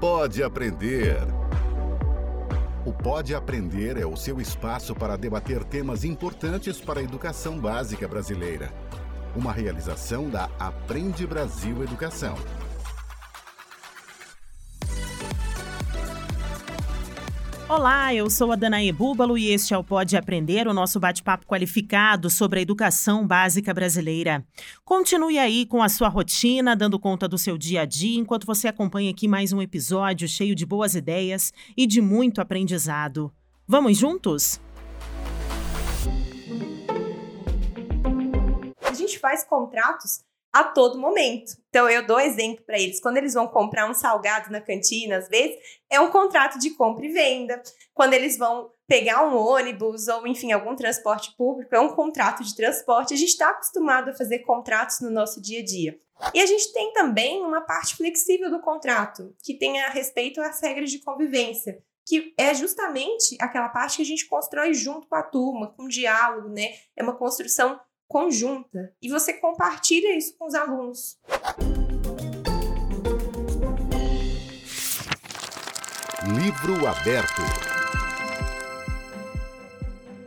Pode Aprender. O Pode Aprender é o seu espaço para debater temas importantes para a educação básica brasileira. Uma realização da Aprende Brasil Educação. Olá, eu sou a Danae Búbalo e este é o Pode Aprender, o nosso bate-papo qualificado sobre a educação básica brasileira. Continue aí com a sua rotina, dando conta do seu dia a dia, enquanto você acompanha aqui mais um episódio cheio de boas ideias e de muito aprendizado. Vamos juntos? A gente faz contratos a todo momento. Então, eu dou exemplo para eles. Quando eles vão comprar um salgado na cantina, às vezes, é um contrato de compra e venda. Quando eles vão pegar um ônibus ou, enfim, algum transporte público, é um contrato de transporte. A gente está acostumado a fazer contratos no nosso dia a dia. E a gente tem também uma parte flexível do contrato, que tem a respeito às regras de convivência, que é justamente aquela parte que a gente constrói junto com a turma, com diálogo, né? É uma construção conjunta e você compartilha isso com os alunos. Livro aberto.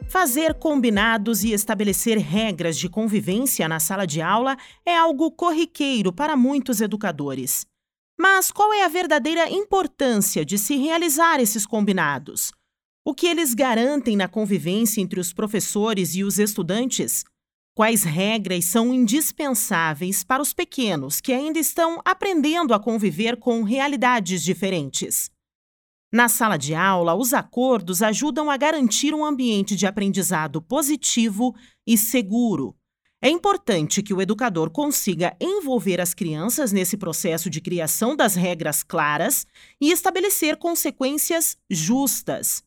Fazer combinados e estabelecer regras de convivência na sala de aula é algo corriqueiro para muitos educadores. Mas qual é a verdadeira importância de se realizar esses combinados? O que eles garantem na convivência entre os professores e os estudantes? Quais regras são indispensáveis para os pequenos que ainda estão aprendendo a conviver com realidades diferentes? Na sala de aula, os acordos ajudam a garantir um ambiente de aprendizado positivo e seguro. É importante que o educador consiga envolver as crianças nesse processo de criação das regras claras e estabelecer consequências justas.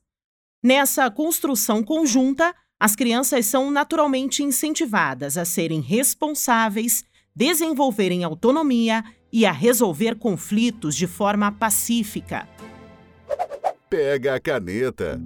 Nessa construção conjunta, as crianças são naturalmente incentivadas a serem responsáveis, desenvolverem autonomia e a resolver conflitos de forma pacífica. Pega a caneta.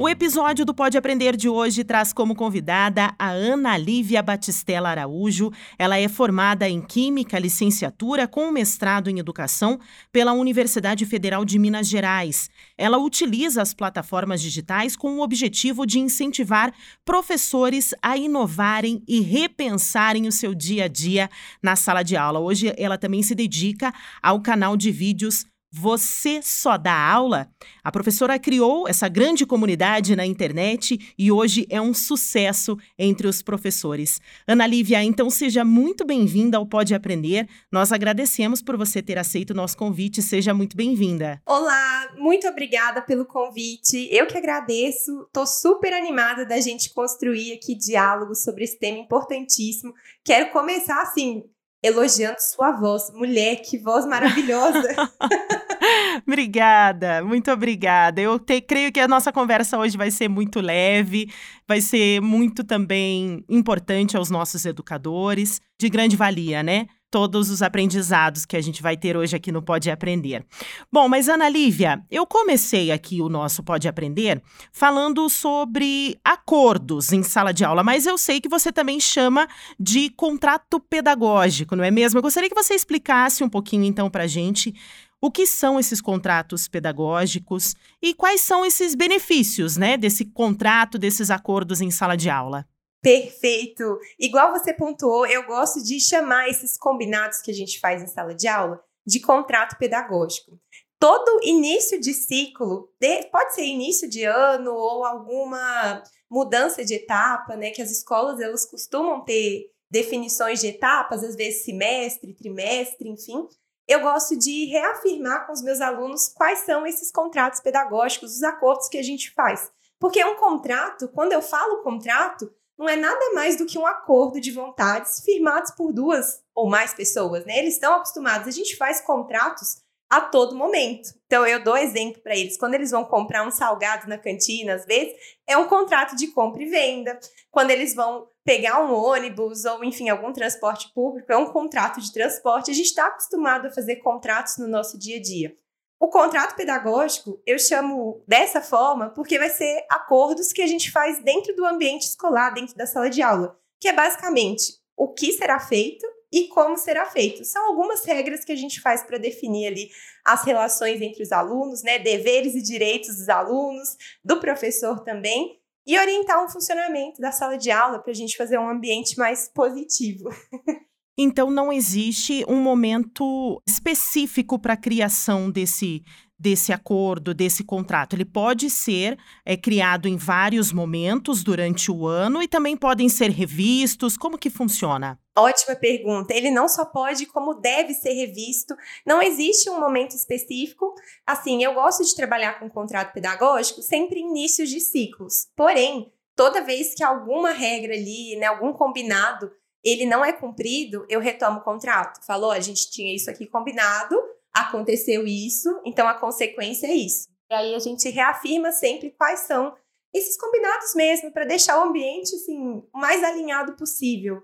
O episódio do Pode Aprender de hoje traz como convidada a Ana Lívia Batistella Araújo. Ela é formada em Química, licenciatura com mestrado em Educação pela Universidade Federal de Minas Gerais. Ela utiliza as plataformas digitais com o objetivo de incentivar professores a inovarem e repensarem o seu dia a dia na sala de aula. Hoje ela também se dedica ao canal de vídeos você só dá aula? A professora criou essa grande comunidade na internet e hoje é um sucesso entre os professores. Ana Lívia, então seja muito bem-vinda ao Pode Aprender. Nós agradecemos por você ter aceito o nosso convite. Seja muito bem-vinda. Olá, muito obrigada pelo convite. Eu que agradeço. Estou super animada da gente construir aqui diálogos sobre esse tema importantíssimo. Quero começar assim elogiando sua voz. Mulher, que voz maravilhosa! obrigada, muito obrigada. Eu te, creio que a nossa conversa hoje vai ser muito leve, vai ser muito também importante aos nossos educadores, de grande valia, né? Todos os aprendizados que a gente vai ter hoje aqui no Pode Aprender. Bom, mas Ana Lívia, eu comecei aqui o nosso Pode Aprender falando sobre acordos em sala de aula, mas eu sei que você também chama de contrato pedagógico, não é mesmo? Eu gostaria que você explicasse um pouquinho então para a gente o que são esses contratos pedagógicos e quais são esses benefícios, né, desse contrato, desses acordos em sala de aula. Perfeito. Igual você pontuou, eu gosto de chamar esses combinados que a gente faz em sala de aula de contrato pedagógico. Todo início de ciclo, pode ser início de ano ou alguma mudança de etapa, né? Que as escolas elas costumam ter definições de etapas, às vezes semestre, trimestre, enfim. Eu gosto de reafirmar com os meus alunos quais são esses contratos pedagógicos, os acordos que a gente faz. Porque um contrato, quando eu falo contrato, não é nada mais do que um acordo de vontades firmados por duas ou mais pessoas, né? Eles estão acostumados, a gente faz contratos a todo momento. Então eu dou exemplo para eles, quando eles vão comprar um salgado na cantina, às vezes, é um contrato de compra e venda. Quando eles vão pegar um ônibus ou, enfim, algum transporte público, é um contrato de transporte. A gente está acostumado a fazer contratos no nosso dia a dia. O contrato pedagógico eu chamo dessa forma porque vai ser acordos que a gente faz dentro do ambiente escolar, dentro da sala de aula, que é basicamente o que será feito e como será feito. São algumas regras que a gente faz para definir ali as relações entre os alunos, né, deveres e direitos dos alunos, do professor também, e orientar um funcionamento da sala de aula para a gente fazer um ambiente mais positivo. Então não existe um momento específico para a criação desse desse acordo, desse contrato. Ele pode ser é, criado em vários momentos durante o ano e também podem ser revistos. Como que funciona? Ótima pergunta. Ele não só pode, como deve ser revisto. Não existe um momento específico. Assim, eu gosto de trabalhar com contrato pedagógico sempre em inícios de ciclos. Porém, toda vez que alguma regra ali, né, algum combinado, ele não é cumprido, eu retomo o contrato. Falou, a gente tinha isso aqui combinado, aconteceu isso, então a consequência é isso. E aí a gente reafirma sempre quais são esses combinados mesmo, para deixar o ambiente assim, o mais alinhado possível.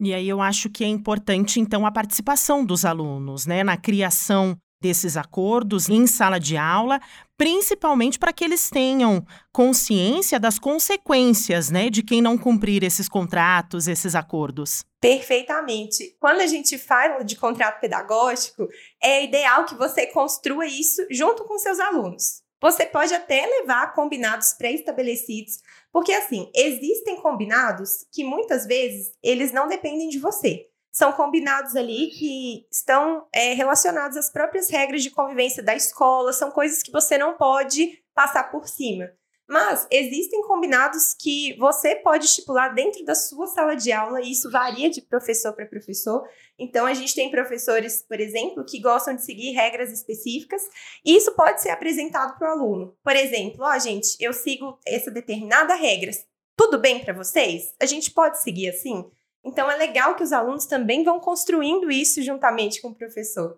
E aí eu acho que é importante, então, a participação dos alunos, né, na criação desses acordos em sala de aula, principalmente para que eles tenham consciência das consequências, né, de quem não cumprir esses contratos, esses acordos. Perfeitamente. Quando a gente fala de contrato pedagógico, é ideal que você construa isso junto com seus alunos. Você pode até levar combinados pré-estabelecidos, porque assim, existem combinados que muitas vezes eles não dependem de você são combinados ali que estão é, relacionados às próprias regras de convivência da escola, são coisas que você não pode passar por cima. Mas existem combinados que você pode estipular dentro da sua sala de aula, e isso varia de professor para professor. Então, a gente tem professores, por exemplo, que gostam de seguir regras específicas, e isso pode ser apresentado para o aluno. Por exemplo, ó, gente, eu sigo essa determinada regra. Tudo bem para vocês? A gente pode seguir assim? Então é legal que os alunos também vão construindo isso juntamente com o professor.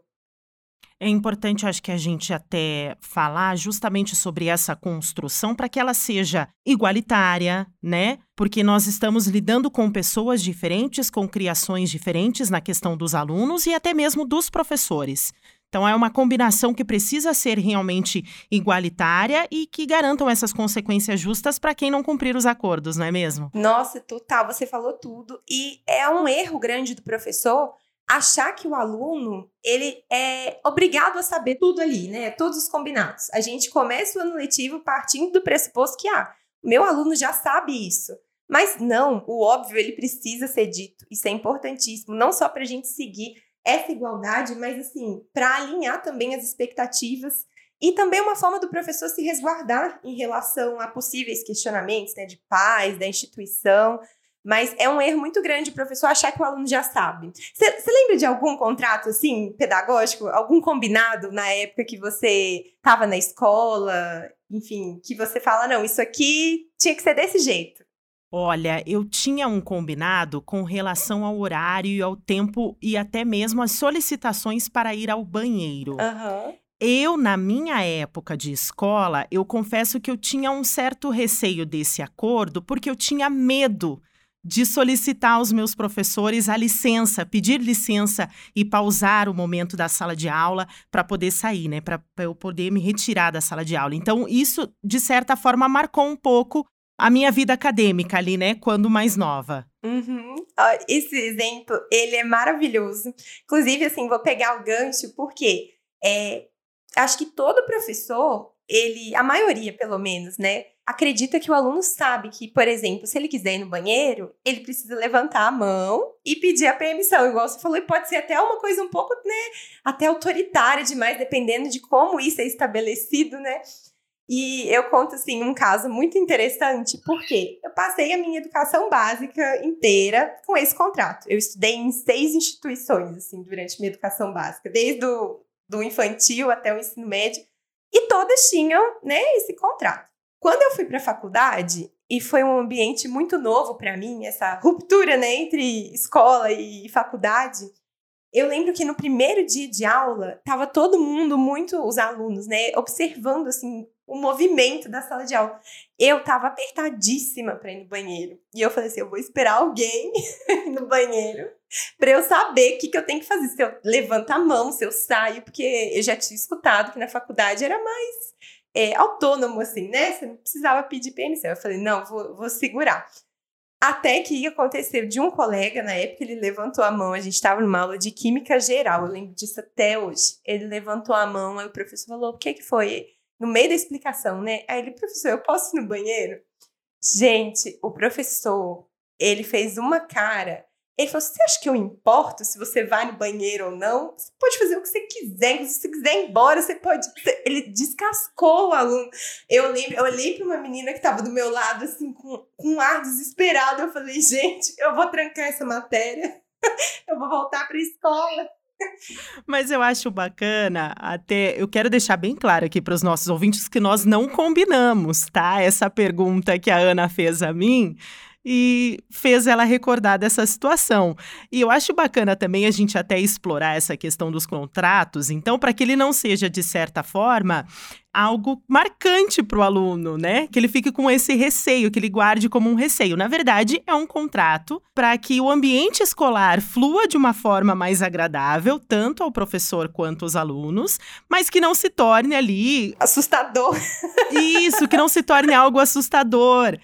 É importante, acho que a gente até falar justamente sobre essa construção para que ela seja igualitária, né? Porque nós estamos lidando com pessoas diferentes, com criações diferentes na questão dos alunos e até mesmo dos professores. Então, é uma combinação que precisa ser realmente igualitária e que garantam essas consequências justas para quem não cumprir os acordos, não é mesmo? Nossa, total, você falou tudo. E é um erro grande do professor achar que o aluno ele é obrigado a saber tudo ali, né? Todos os combinados. A gente começa o ano letivo partindo do pressuposto que ah, meu aluno já sabe isso. Mas não, o óbvio ele precisa ser dito. Isso é importantíssimo, não só para a gente seguir essa igualdade, mas assim, para alinhar também as expectativas e também uma forma do professor se resguardar em relação a possíveis questionamentos né, de pais, da instituição. Mas é um erro muito grande o professor achar que o aluno já sabe. Você lembra de algum contrato, assim, pedagógico, algum combinado na época que você estava na escola, enfim, que você fala, não, isso aqui tinha que ser desse jeito? Olha, eu tinha um combinado com relação ao horário e ao tempo e até mesmo as solicitações para ir ao banheiro. Eu, na minha época de escola, eu confesso que eu tinha um certo receio desse acordo, porque eu tinha medo de solicitar aos meus professores a licença, pedir licença e pausar o momento da sala de aula para poder sair, né? Para eu poder me retirar da sala de aula. Então, isso, de certa forma, marcou um pouco a minha vida acadêmica ali, né, quando mais nova. Uhum. Esse exemplo, ele é maravilhoso. Inclusive, assim, vou pegar o gancho, porque é, acho que todo professor, ele, a maioria pelo menos, né, acredita que o aluno sabe que, por exemplo, se ele quiser ir no banheiro, ele precisa levantar a mão e pedir a permissão, igual você falou, e pode ser até uma coisa um pouco, né, até autoritária demais, dependendo de como isso é estabelecido, né. E eu conto, assim, um caso muito interessante, porque eu passei a minha educação básica inteira com esse contrato. Eu estudei em seis instituições, assim, durante minha educação básica, desde o do infantil até o ensino médio, e todas tinham, né, esse contrato. Quando eu fui para a faculdade, e foi um ambiente muito novo para mim, essa ruptura, né, entre escola e faculdade, eu lembro que no primeiro dia de aula, tava todo mundo muito, os alunos, né, observando, assim, o movimento da sala de aula. Eu tava apertadíssima para ir no banheiro. E eu falei assim: eu vou esperar alguém no banheiro para eu saber o que, que eu tenho que fazer. Se eu levanto a mão, se eu saio, porque eu já tinha escutado que na faculdade era mais é, autônomo, assim, né? Você não precisava pedir permissão. Eu falei: não, vou, vou segurar. Até que aconteceu de um colega, na época, ele levantou a mão, a gente estava numa aula de química geral, eu lembro disso até hoje. Ele levantou a mão, aí o professor falou: o que que foi? No meio da explicação, né? Aí ele, professor, eu posso ir no banheiro? Gente, o professor, ele fez uma cara ele falou: Você acha que eu importo se você vai no banheiro ou não? Você pode fazer o que você quiser. Se você quiser ir embora, você pode. Ele descascou o aluno. Eu lembro, eu olhei para uma menina que estava do meu lado, assim, com, com um ar desesperado. Eu falei: Gente, eu vou trancar essa matéria. eu vou voltar para a escola. Mas eu acho bacana, até eu quero deixar bem claro aqui para os nossos ouvintes que nós não combinamos, tá? Essa pergunta que a Ana fez a mim e fez ela recordar dessa situação. E eu acho bacana também a gente até explorar essa questão dos contratos, então, para que ele não seja, de certa forma, algo marcante para o aluno, né? Que ele fique com esse receio, que ele guarde como um receio. Na verdade, é um contrato para que o ambiente escolar flua de uma forma mais agradável, tanto ao professor quanto aos alunos, mas que não se torne ali. Assustador. Isso, que não se torne algo assustador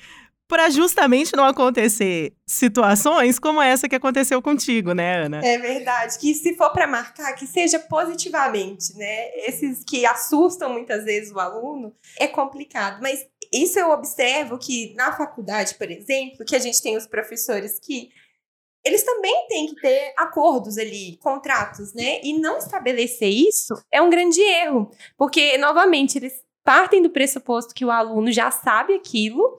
para justamente não acontecer situações como essa que aconteceu contigo, né, Ana? É verdade. Que se for para marcar, que seja positivamente, né? Esses que assustam muitas vezes o aluno, é complicado. Mas isso eu observo que na faculdade, por exemplo, que a gente tem os professores que eles também têm que ter acordos ali, contratos, né? E não estabelecer isso é um grande erro, porque novamente eles partem do pressuposto que o aluno já sabe aquilo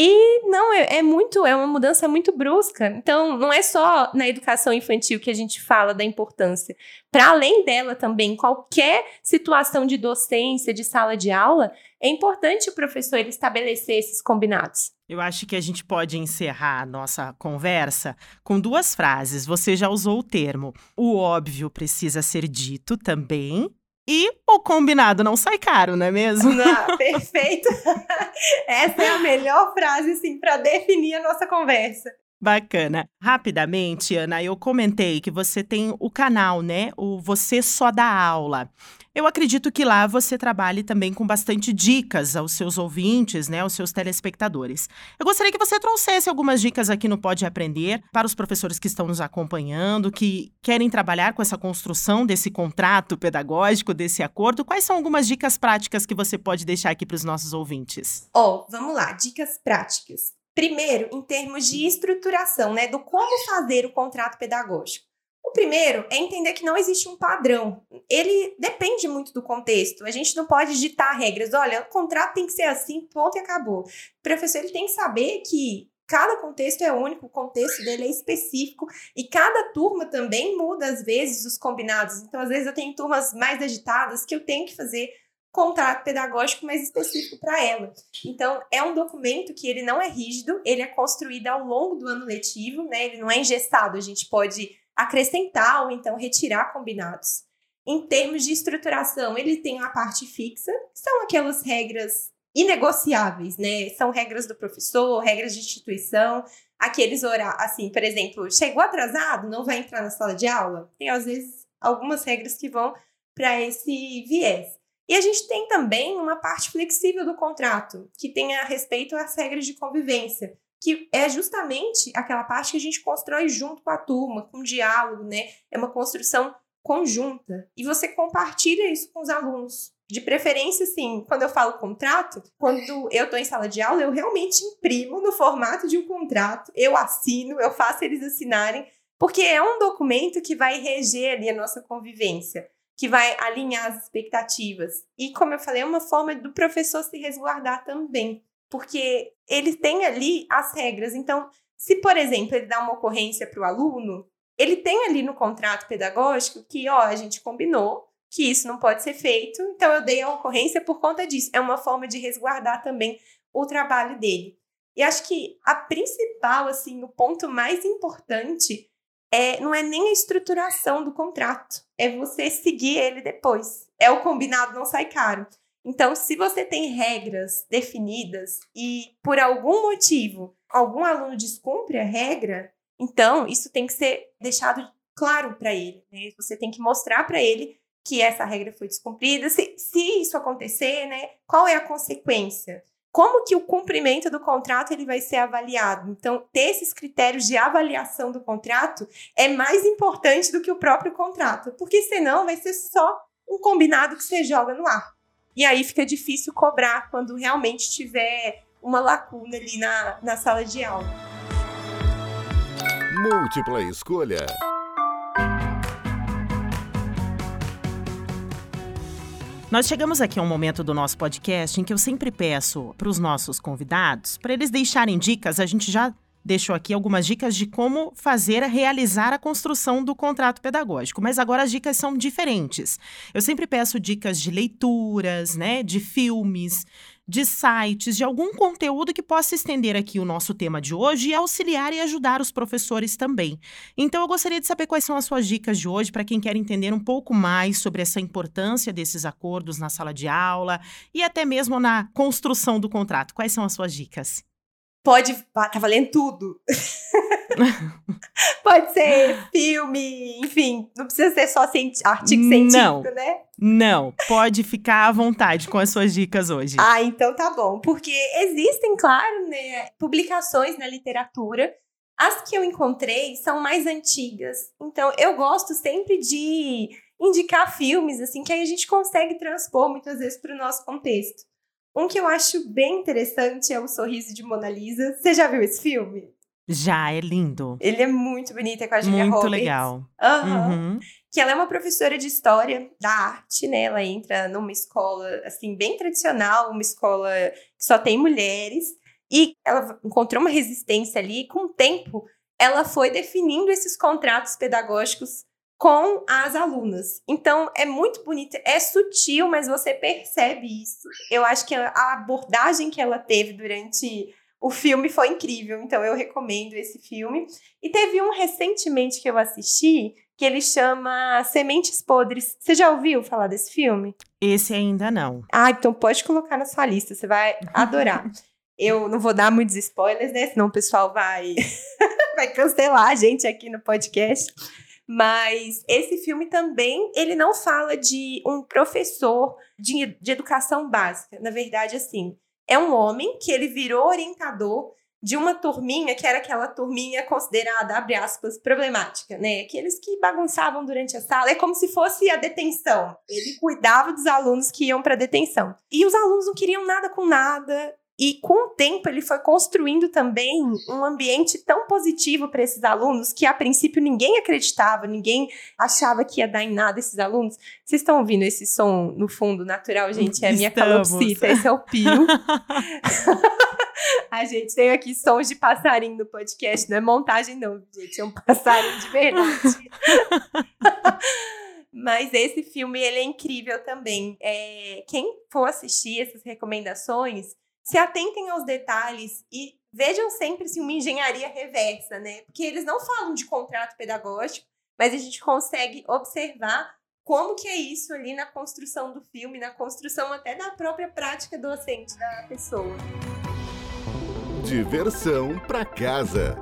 e não, é, é, muito, é uma mudança muito brusca. Então, não é só na educação infantil que a gente fala da importância. Para além dela também, qualquer situação de docência, de sala de aula, é importante o professor ele estabelecer esses combinados. Eu acho que a gente pode encerrar a nossa conversa com duas frases. Você já usou o termo. O óbvio precisa ser dito também e o combinado não sai caro, não é mesmo? Não, perfeito. Essa é a melhor frase, assim, para definir a nossa conversa. Bacana. Rapidamente, Ana, eu comentei que você tem o canal, né? O Você Só Dá Aula. Eu acredito que lá você trabalhe também com bastante dicas aos seus ouvintes, né, aos seus telespectadores. Eu gostaria que você trouxesse algumas dicas aqui no Pode Aprender para os professores que estão nos acompanhando, que querem trabalhar com essa construção desse contrato pedagógico, desse acordo. Quais são algumas dicas práticas que você pode deixar aqui para os nossos ouvintes? Ó, oh, vamos lá, dicas práticas. Primeiro, em termos de estruturação, né, do como fazer o contrato pedagógico. O primeiro é entender que não existe um padrão. Ele depende muito do contexto. A gente não pode ditar regras. Olha, o contrato tem que ser assim, ponto e acabou. O professor ele tem que saber que cada contexto é único, o contexto dele é específico e cada turma também muda às vezes os combinados. Então, às vezes eu tenho turmas mais agitadas que eu tenho que fazer contrato pedagógico mais específico para ela. Então, é um documento que ele não é rígido, ele é construído ao longo do ano letivo, né? Ele não é engessado, a gente pode acrescentar ou então retirar combinados. Em termos de estruturação, ele tem a parte fixa, que são aquelas regras inegociáveis, né? São regras do professor, regras de instituição, aqueles horários, assim, por exemplo, chegou atrasado, não vai entrar na sala de aula. Tem às vezes algumas regras que vão para esse viés. E a gente tem também uma parte flexível do contrato, que tem a respeito às regras de convivência que é justamente aquela parte que a gente constrói junto com a turma, com diálogo, né? É uma construção conjunta. E você compartilha isso com os alunos. De preferência, sim, quando eu falo contrato, quando eu estou em sala de aula, eu realmente imprimo no formato de um contrato, eu assino, eu faço eles assinarem, porque é um documento que vai reger ali a nossa convivência, que vai alinhar as expectativas. E, como eu falei, é uma forma do professor se resguardar também porque ele tem ali as regras. Então, se, por exemplo, ele dá uma ocorrência para o aluno, ele tem ali no contrato pedagógico que, ó, a gente combinou que isso não pode ser feito, então eu dei a ocorrência por conta disso. É uma forma de resguardar também o trabalho dele. E acho que a principal, assim, o ponto mais importante é não é nem a estruturação do contrato, é você seguir ele depois. É o combinado não sai caro. Então, se você tem regras definidas e por algum motivo algum aluno descumpre a regra, então isso tem que ser deixado claro para ele. Né? Você tem que mostrar para ele que essa regra foi descumprida. Se, se isso acontecer, né, qual é a consequência? Como que o cumprimento do contrato ele vai ser avaliado. Então, ter esses critérios de avaliação do contrato é mais importante do que o próprio contrato, porque senão vai ser só um combinado que você joga no ar. E aí fica difícil cobrar quando realmente tiver uma lacuna ali na, na sala de aula. Múltipla escolha. Nós chegamos aqui a um momento do nosso podcast em que eu sempre peço para os nossos convidados, para eles deixarem dicas, a gente já deixou aqui algumas dicas de como fazer, realizar a construção do contrato pedagógico, mas agora as dicas são diferentes. Eu sempre peço dicas de leituras, né, de filmes, de sites, de algum conteúdo que possa estender aqui o nosso tema de hoje e auxiliar e ajudar os professores também. Então, eu gostaria de saber quais são as suas dicas de hoje para quem quer entender um pouco mais sobre essa importância desses acordos na sala de aula e até mesmo na construção do contrato. Quais são as suas dicas? Pode. Tá valendo tudo. Pode ser filme, enfim, não precisa ser só artigo científico, não, né? Não, pode ficar à vontade com as suas dicas hoje. Ah, então tá bom. Porque existem, claro, né, publicações na literatura. As que eu encontrei são mais antigas. Então, eu gosto sempre de indicar filmes, assim, que aí a gente consegue transpor muitas vezes para o nosso contexto. Um que eu acho bem interessante é O Sorriso de Mona Lisa. Você já viu esse filme? Já, é lindo. Ele é muito bonito, é com a Julia Muito Roberts. legal. Aham. Uhum. Que ela é uma professora de história da arte, né? Ela entra numa escola, assim, bem tradicional, uma escola que só tem mulheres. E ela encontrou uma resistência ali, e com o tempo, ela foi definindo esses contratos pedagógicos com as alunas. Então, é muito bonito, é sutil, mas você percebe isso. Eu acho que a abordagem que ela teve durante o filme foi incrível, então eu recomendo esse filme. E teve um recentemente que eu assisti, que ele chama Sementes Podres. Você já ouviu falar desse filme? Esse ainda não. Ah, então pode colocar na sua lista, você vai adorar. Eu não vou dar muitos spoilers, né? Senão o pessoal vai, vai cancelar a gente aqui no podcast. Mas esse filme também, ele não fala de um professor de, de educação básica. Na verdade, assim, é um homem que ele virou orientador de uma turminha que era aquela turminha considerada, abre aspas, problemática, né? Aqueles que bagunçavam durante a sala. É como se fosse a detenção. Ele cuidava dos alunos que iam para detenção. E os alunos não queriam nada com nada. E com o tempo ele foi construindo também um ambiente tão positivo para esses alunos que a princípio ninguém acreditava, ninguém achava que ia dar em nada esses alunos. Vocês estão ouvindo esse som no fundo natural, gente? É a minha calopsita, esse é o pio. a gente tem aqui sons de passarinho no podcast, não é montagem não, gente, é um passarinho de verdade. Mas esse filme, ele é incrível também. É, quem for assistir essas recomendações, se atentem aos detalhes e vejam sempre assim, uma engenharia reversa, né? Porque eles não falam de contrato pedagógico, mas a gente consegue observar como que é isso ali na construção do filme, na construção até da própria prática docente da pessoa. Diversão para casa.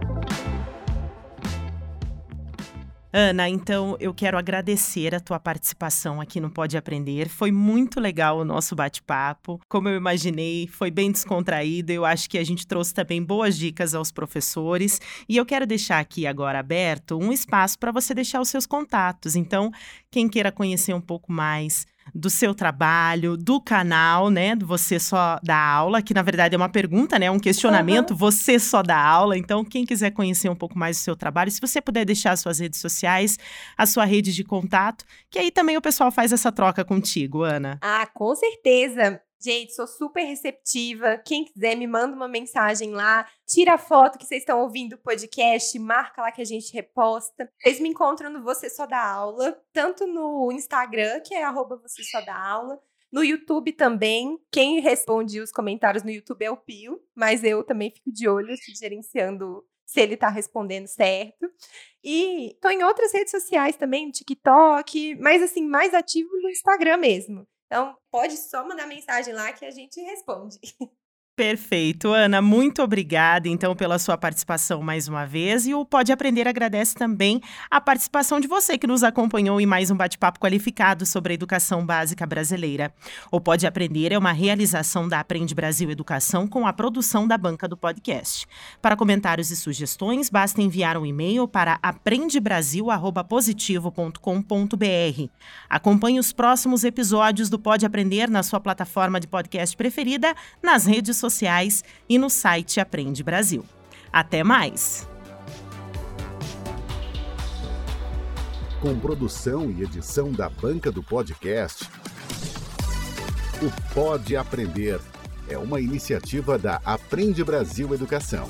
Ana, então eu quero agradecer a tua participação aqui no Pode Aprender. Foi muito legal o nosso bate-papo. Como eu imaginei, foi bem descontraído. Eu acho que a gente trouxe também boas dicas aos professores. E eu quero deixar aqui agora aberto um espaço para você deixar os seus contatos. Então, quem queira conhecer um pouco mais do seu trabalho, do canal, né? Do Você Só Dá Aula, que na verdade é uma pergunta, né? Um questionamento. Uhum. Você só dá aula. Então, quem quiser conhecer um pouco mais do seu trabalho, se você puder deixar as suas redes sociais, a sua rede de contato, que aí também o pessoal faz essa troca contigo, Ana. Ah, com certeza. Gente, sou super receptiva. Quem quiser, me manda uma mensagem lá. Tira a foto que vocês estão ouvindo o podcast, marca lá que a gente reposta. Vocês me encontram no Você Só Dá Aula, tanto no Instagram, que é arroba Você Só Aula, no YouTube também. Quem responde os comentários no YouTube é o Pio, mas eu também fico de olho, gerenciando se ele tá respondendo certo. E tô em outras redes sociais também, TikTok, mas assim, mais ativo no Instagram mesmo. Então, pode só mandar mensagem lá que a gente responde. Perfeito. Ana, muito obrigada, então, pela sua participação mais uma vez. E o Pode Aprender agradece também a participação de você que nos acompanhou em mais um bate-papo qualificado sobre a educação básica brasileira. O Pode Aprender é uma realização da Aprende Brasil Educação com a produção da banca do podcast. Para comentários e sugestões, basta enviar um e-mail para aprendebrasil.positivo.com.br. Acompanhe os próximos episódios do Pode Aprender na sua plataforma de podcast preferida, nas redes sociais sociais e no site Aprende Brasil. Até mais! Com produção e edição da banca do podcast, o Pode Aprender é uma iniciativa da Aprende Brasil Educação.